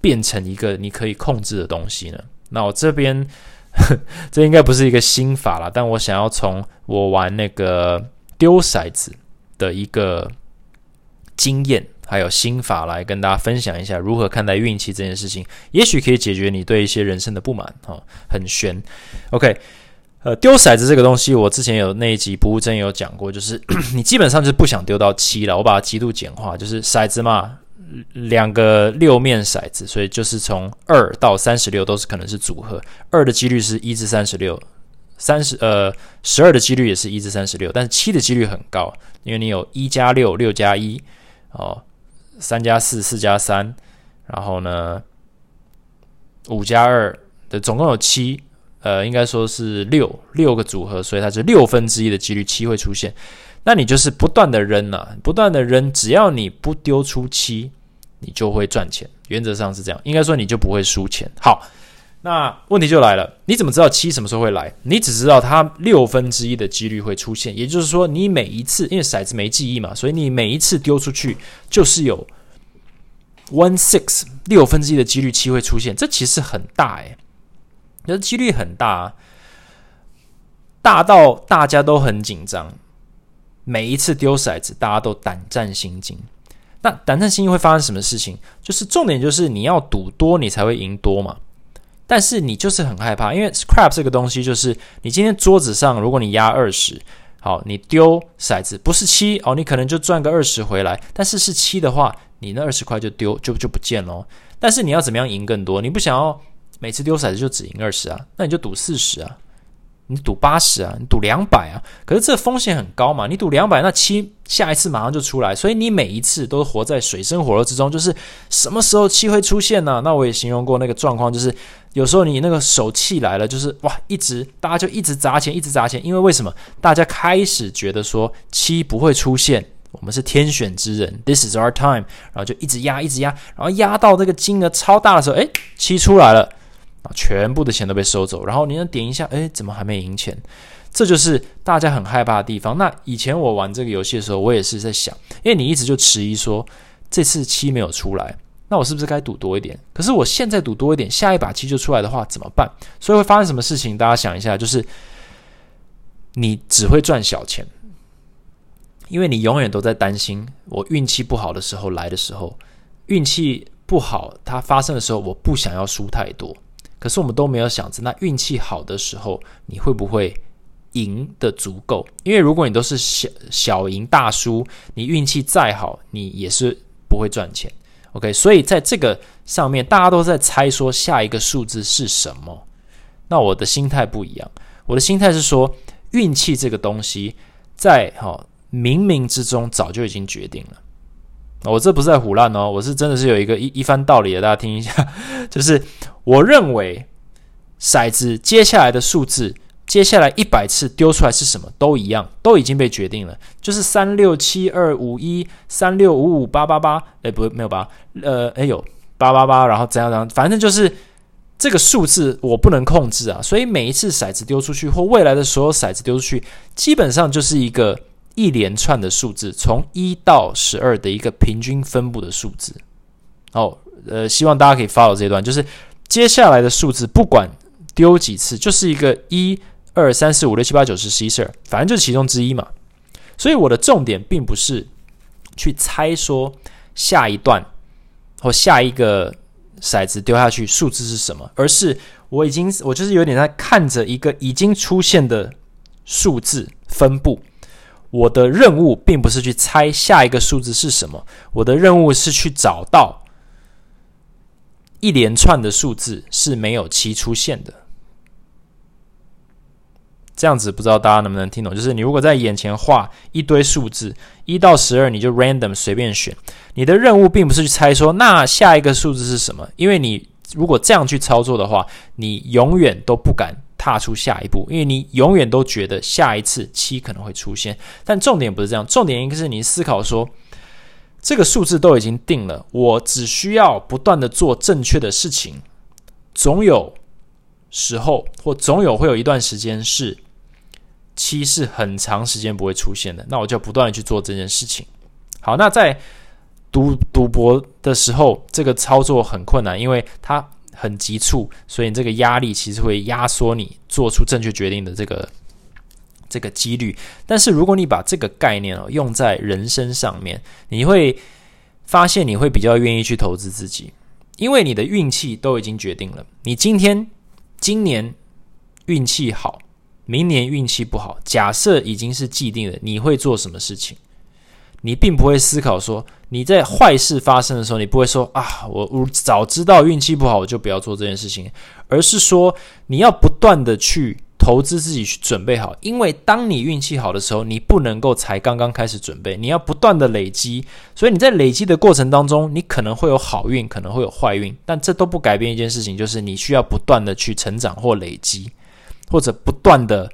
变成一个你可以控制的东西呢？那我这边 这应该不是一个心法了，但我想要从我玩那个丢骰子的一个经验。还有心法来跟大家分享一下如何看待运气这件事情，也许可以解决你对一些人生的不满哈。很悬，OK，呃，丢骰子这个东西，我之前有那一集不务正有讲过，就是 你基本上就是不想丢到七了，我把它极度简化，就是骰子嘛，两个六面骰子，所以就是从二到三十六都是可能是组合，二的几率是一至三十六，三十呃十二的几率也是一至三十六，但是七的几率很高，因为你有一加六，六加一哦。三加四，四加三，然后呢，五加二的总共有七，呃，应该说是六六个组合，所以它是六分之一的几率七会出现。那你就是不断的扔啊，不断的扔，只要你不丢出七，你就会赚钱。原则上是这样，应该说你就不会输钱。好。那问题就来了，你怎么知道七什么时候会来？你只知道它六分之一的几率会出现，也就是说，你每一次因为骰子没记忆嘛，所以你每一次丢出去就是有 one six 六分之一的几率七会出现，这其实很大诶，这几率很大，啊大到大家都很紧张，每一次丢骰子大家都胆战心惊。那胆战心惊会发生什么事情？就是重点就是你要赌多，你才会赢多嘛。但是你就是很害怕，因为 scrap 这个东西就是你今天桌子上，如果你压二十，好，你丢骰子不是七哦，你可能就赚个二十回来。但是是七的话，你那二十块就丢就就不见咯。但是你要怎么样赢更多？你不想要每次丢骰子就只赢二十啊？那你就赌四十啊。你赌八十啊，你赌两百啊，可是这风险很高嘛。你赌两百，那七下一次马上就出来，所以你每一次都活在水深火热之中，就是什么时候气会出现呢？那我也形容过那个状况，就是有时候你那个手气来了，就是哇，一直大家就一直砸钱，一直砸钱，因为为什么？大家开始觉得说七不会出现，我们是天选之人，This is our time，然后就一直压，一直压，然后压到这个金额超大的时候，哎，七出来了。啊，全部的钱都被收走，然后你能点一下，哎，怎么还没赢钱？这就是大家很害怕的地方。那以前我玩这个游戏的时候，我也是在想，因为你一直就迟疑说这次七没有出来，那我是不是该赌多一点？可是我现在赌多一点，下一把七就出来的话怎么办？所以会发生什么事情？大家想一下，就是你只会赚小钱，因为你永远都在担心，我运气不好的时候来的时候，运气不好它发生的时候，我不想要输太多。可是我们都没有想着，那运气好的时候，你会不会赢的足够，因为如果你都是小小赢大输，你运气再好，你也是不会赚钱。OK，所以在这个上面，大家都在猜说下一个数字是什么。那我的心态不一样，我的心态是说，运气这个东西在哈冥冥之中早就已经决定了。我这不是在胡乱哦，我是真的是有一个一一番道理的，大家听一下，就是我认为骰子接下来的数字。接下来一百次丢出来是什么都一样，都已经被决定了，就是三六七二五一三六五五八八八，哎，不，没有八，呃，哎有八八八，然后怎样怎样，反正就是这个数字我不能控制啊，所以每一次骰子丢出去或未来的所有骰子丢出去，基本上就是一个一连串的数字，从一到十二的一个平均分布的数字。哦，呃，希望大家可以 follow 这段，就是接下来的数字不管丢几次，就是一个一。二三四五六七八九十十一十二，反正就是其中之一嘛。所以我的重点并不是去猜说下一段或下一个骰子丢下去数字是什么，而是我已经我就是有点在看着一个已经出现的数字分布。我的任务并不是去猜下一个数字是什么，我的任务是去找到一连串的数字是没有七出现的。这样子不知道大家能不能听懂？就是你如果在眼前画一堆数字，一到十二，你就 random 随便选。你的任务并不是去猜说那下一个数字是什么，因为你如果这样去操作的话，你永远都不敢踏出下一步，因为你永远都觉得下一次七可能会出现。但重点不是这样，重点应该是你思考说，这个数字都已经定了，我只需要不断的做正确的事情，总有。时候或总有会有一段时间是七是很长时间不会出现的，那我就不断的去做这件事情。好，那在赌赌博的时候，这个操作很困难，因为它很急促，所以这个压力其实会压缩你做出正确决定的这个这个几率。但是如果你把这个概念哦用在人生上面，你会发现你会比较愿意去投资自己，因为你的运气都已经决定了，你今天。今年运气好，明年运气不好。假设已经是既定的，你会做什么事情？你并不会思考说你在坏事发生的时候，你不会说啊，我我早知道运气不好，我就不要做这件事情。而是说你要不断的去投资自己，去准备好。因为当你运气好的时候，你不能够才刚刚开始准备，你要不断的累积。所以你在累积的过程当中，你可能会有好运，可能会有坏运，但这都不改变一件事情，就是你需要不断的去成长或累积，或者不断的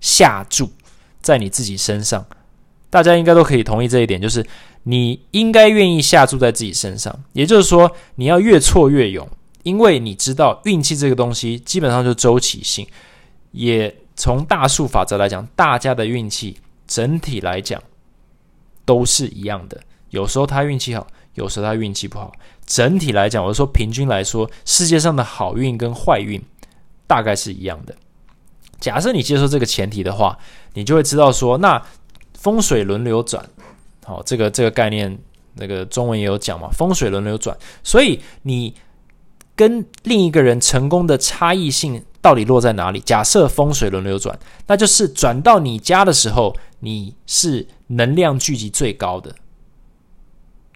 下注在你自己身上。大家应该都可以同意这一点，就是你应该愿意下注在自己身上。也就是说，你要越挫越勇，因为你知道运气这个东西基本上就周期性。也从大数法则来讲，大家的运气整体来讲都是一样的。有时候他运气好，有时候他运气不好。整体来讲，我说平均来说，世界上的好运跟坏运大概是一样的。假设你接受这个前提的话，你就会知道说那。风水轮流转，好，这个这个概念，那个中文也有讲嘛。风水轮流转，所以你跟另一个人成功的差异性到底落在哪里？假设风水轮流转，那就是转到你家的时候，你是能量聚集最高的，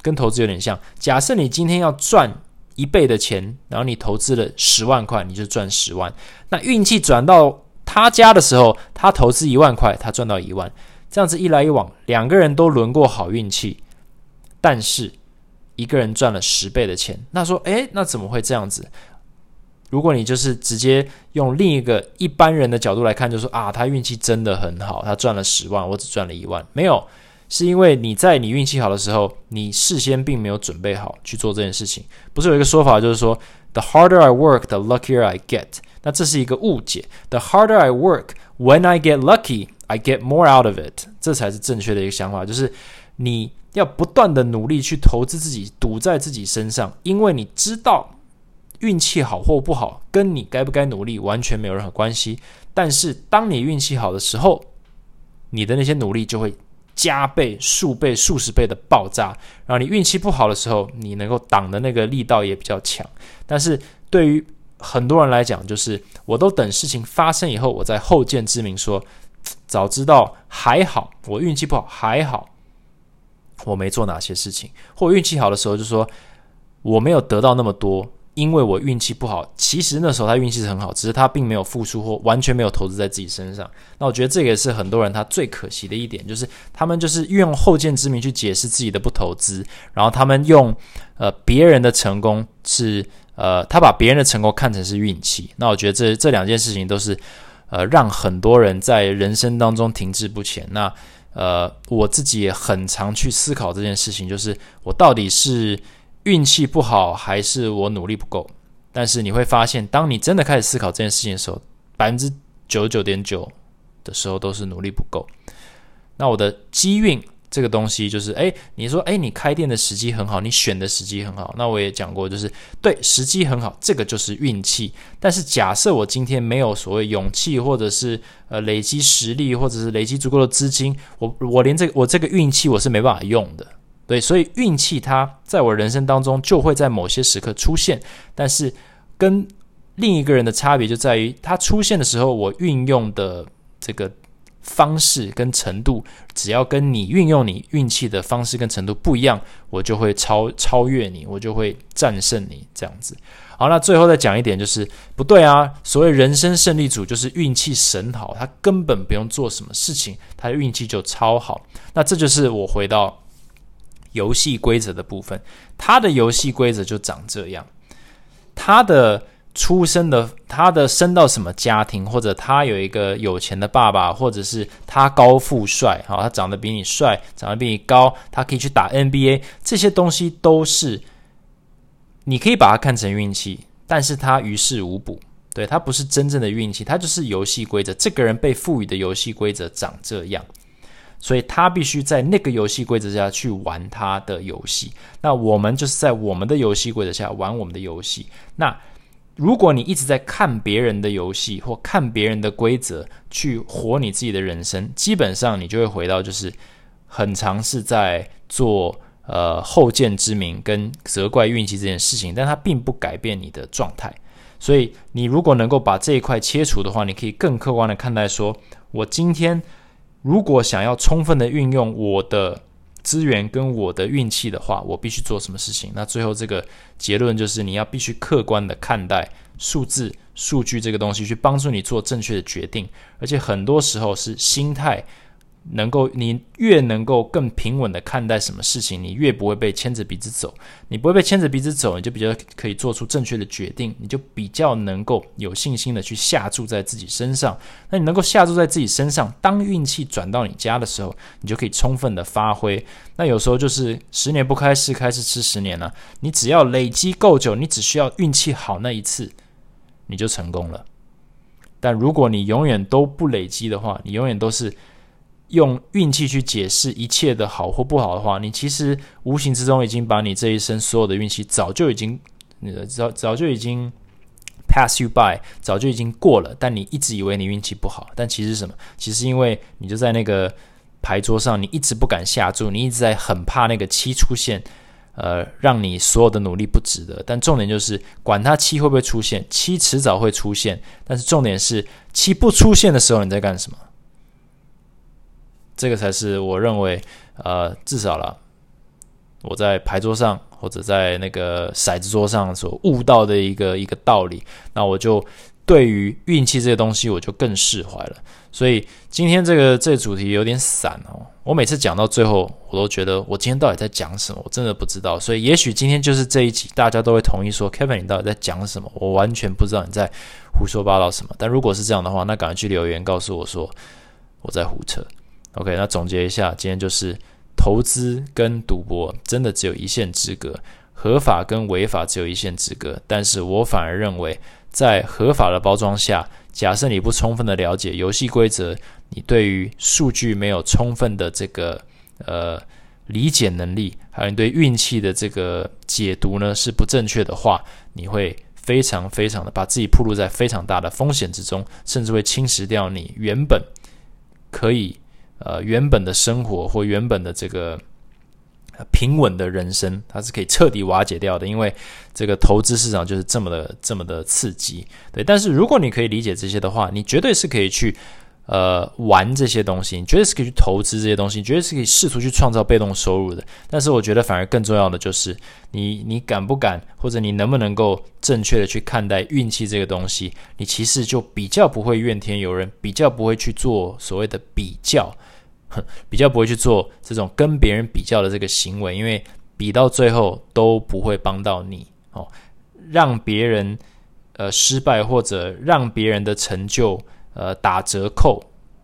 跟投资有点像。假设你今天要赚一倍的钱，然后你投资了十万块，你就赚十万。那运气转到他家的时候，他投资一万块，他赚到一万。这样子一来一往，两个人都轮过好运气，但是一个人赚了十倍的钱。那说，诶，那怎么会这样子？如果你就是直接用另一个一般人的角度来看，就说啊，他运气真的很好，他赚了十万，我只赚了一万。没有，是因为你在你运气好的时候，你事先并没有准备好去做这件事情。不是有一个说法，就是说，the harder I work, the luckier I get。那这是一个误解。The harder I work, when I get lucky。I get more out of it，这才是正确的一个想法，就是你要不断的努力去投资自己，赌在自己身上，因为你知道运气好或不好，跟你该不该努力完全没有任何关系。但是当你运气好的时候，你的那些努力就会加倍、数倍、数十倍的爆炸。然后你运气不好的时候，你能够挡的那个力道也比较强。但是对于很多人来讲，就是我都等事情发生以后，我在后见之明说。早知道还好，我运气不好还好，我没做哪些事情，或运气好的时候就说我没有得到那么多。因为我运气不好，其实那时候他运气是很好，只是他并没有付出或完全没有投资在自己身上。那我觉得这也是很多人他最可惜的一点，就是他们就是用后见之明去解释自己的不投资，然后他们用呃别人的成功是呃他把别人的成功看成是运气。那我觉得这这两件事情都是呃让很多人在人生当中停滞不前。那呃我自己也很常去思考这件事情，就是我到底是。运气不好，还是我努力不够？但是你会发现，当你真的开始思考这件事情的时候，百分之九十九点九的时候都是努力不够。那我的机运这个东西，就是诶，你说诶，你开店的时机很好，你选的时机很好。那我也讲过，就是对时机很好，这个就是运气。但是假设我今天没有所谓勇气，或者是呃累积实力，或者是累积足够的资金，我我连这个我这个运气我是没办法用的。对，所以运气它在我人生当中就会在某些时刻出现，但是跟另一个人的差别就在于，它出现的时候，我运用的这个方式跟程度，只要跟你运用你运气的方式跟程度不一样，我就会超超越你，我就会战胜你这样子。好，那最后再讲一点，就是不对啊，所谓人生胜利组就是运气神好，他根本不用做什么事情，他的运气就超好。那这就是我回到。游戏规则的部分，他的游戏规则就长这样。他的出生的，他的生到什么家庭，或者他有一个有钱的爸爸，或者是他高富帅，好，他长得比你帅，长得比你高，他可以去打 NBA，这些东西都是你可以把它看成运气，但是他于事无补，对他不是真正的运气，他就是游戏规则。这个人被赋予的游戏规则长这样。所以他必须在那个游戏规则下去玩他的游戏。那我们就是在我们的游戏规则下玩我们的游戏。那如果你一直在看别人的游戏或看别人的规则去活你自己的人生，基本上你就会回到就是很尝试在做呃后见之明跟责怪运气这件事情，但它并不改变你的状态。所以你如果能够把这一块切除的话，你可以更客观的看待说，我今天。如果想要充分的运用我的资源跟我的运气的话，我必须做什么事情？那最后这个结论就是，你要必须客观的看待数字、数据这个东西，去帮助你做正确的决定，而且很多时候是心态。能够，你越能够更平稳的看待什么事情，你越不会被牵着鼻子走。你不会被牵着鼻子走，你就比较可以做出正确的决定，你就比较能够有信心的去下注在自己身上。那你能够下注在自己身上，当运气转到你家的时候，你就可以充分的发挥。那有时候就是十年不开市，开市吃十年了。你只要累积够久，你只需要运气好那一次，你就成功了。但如果你永远都不累积的话，你永远都是。用运气去解释一切的好或不好的话，你其实无形之中已经把你这一生所有的运气早就已经，早早就已经 pass you by，早就已经过了。但你一直以为你运气不好，但其实什么？其实因为你就在那个牌桌上，你一直不敢下注，你一直在很怕那个七出现，呃，让你所有的努力不值得。但重点就是，管它七会不会出现，七迟早会出现。但是重点是，七不出现的时候你在干什么？这个才是我认为，呃，至少了，我在牌桌上或者在那个骰子桌上所悟到的一个一个道理。那我就对于运气这个东西，我就更释怀了。所以今天这个这个主题有点散哦。我每次讲到最后，我都觉得我今天到底在讲什么，我真的不知道。所以也许今天就是这一集，大家都会同意说，Kevin，你到底在讲什么？我完全不知道你在胡说八道什么。但如果是这样的话，那赶快去留言告诉我说我在胡扯。OK，那总结一下，今天就是投资跟赌博真的只有一线之隔，合法跟违法只有一线之隔。但是我反而认为，在合法的包装下，假设你不充分的了解游戏规则，你对于数据没有充分的这个呃理解能力，还有你对运气的这个解读呢是不正确的话，你会非常非常的把自己暴露在非常大的风险之中，甚至会侵蚀掉你原本可以。呃，原本的生活或原本的这个平稳的人生，它是可以彻底瓦解掉的，因为这个投资市场就是这么的这么的刺激。对，但是如果你可以理解这些的话，你绝对是可以去呃玩这些东西，你绝对是可以去投资这些东西，你绝对是可以试图去创造被动收入的。但是我觉得反而更重要的就是你你敢不敢，或者你能不能够正确的去看待运气这个东西，你其实就比较不会怨天尤人，比较不会去做所谓的比较，比较不会去做这种跟别人比较的这个行为，因为比到最后都不会帮到你哦，让别人。呃，失败或者让别人的成就呃打折扣，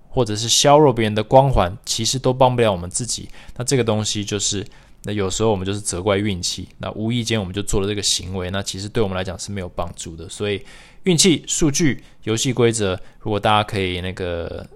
或者是削弱别人的光环，其实都帮不了我们自己。那这个东西就是，那有时候我们就是责怪运气。那无意间我们就做了这个行为，那其实对我们来讲是没有帮助的。所以运气、数据、游戏规则，如果大家可以那个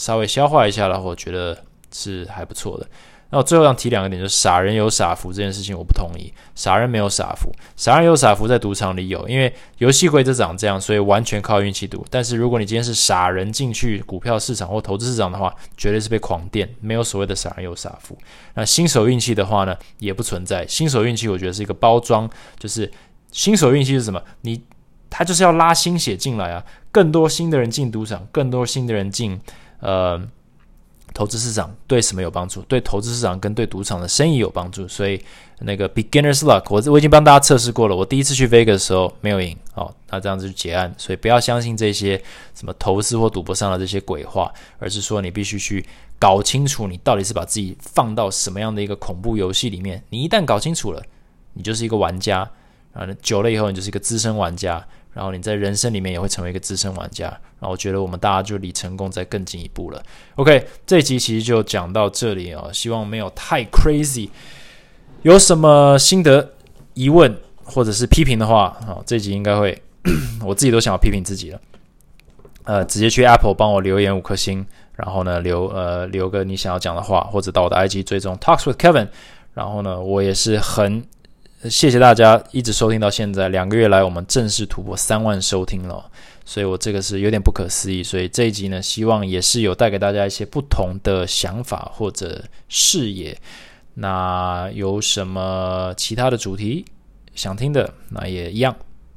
稍微消化一下的话，我觉得是还不错的。那我最后想提两个点，就是傻人有傻福这件事情，我不同意。傻人没有傻福，傻人有傻福在赌场里有，因为游戏规则长这样，所以完全靠运气赌。但是如果你今天是傻人进去股票市场或投资市场的话，绝对是被狂电，没有所谓的傻人有傻福。那新手运气的话呢，也不存在。新手运气我觉得是一个包装，就是新手运气是什么？你他就是要拉新血进来啊，更多新的人进赌场，更多新的人进呃。投资市场对什么有帮助？对投资市场跟对赌场的生意有帮助。所以那个 beginner's luck，我我已经帮大家测试过了。我第一次去 Vegas 的时候没有赢，哦，那这样子就结案。所以不要相信这些什么投资或赌博上的这些鬼话，而是说你必须去搞清楚你到底是把自己放到什么样的一个恐怖游戏里面。你一旦搞清楚了，你就是一个玩家啊，久了以后你就是一个资深玩家。然后你在人生里面也会成为一个资深玩家，然后我觉得我们大家就离成功再更进一步了。OK，这一集其实就讲到这里哦，希望没有太 crazy。有什么心得、疑问或者是批评的话，啊，这集应该会 我自己都想要批评自己了。呃，直接去 Apple 帮我留言五颗星，然后呢留呃留个你想要讲的话，或者到我的 IG 追踪 Talks with Kevin，然后呢我也是很。谢谢大家一直收听到现在，两个月来我们正式突破三万收听了，所以我这个是有点不可思议。所以这一集呢，希望也是有带给大家一些不同的想法或者视野。那有什么其他的主题想听的，那也一样，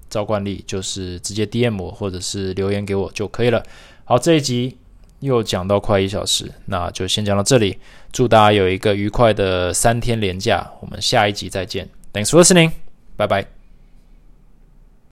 照惯例就是直接 DM 我或者是留言给我就可以了。好，这一集又讲到快一小时，那就先讲到这里。祝大家有一个愉快的三天连假，我们下一集再见。Thanks for listening. Bye bye.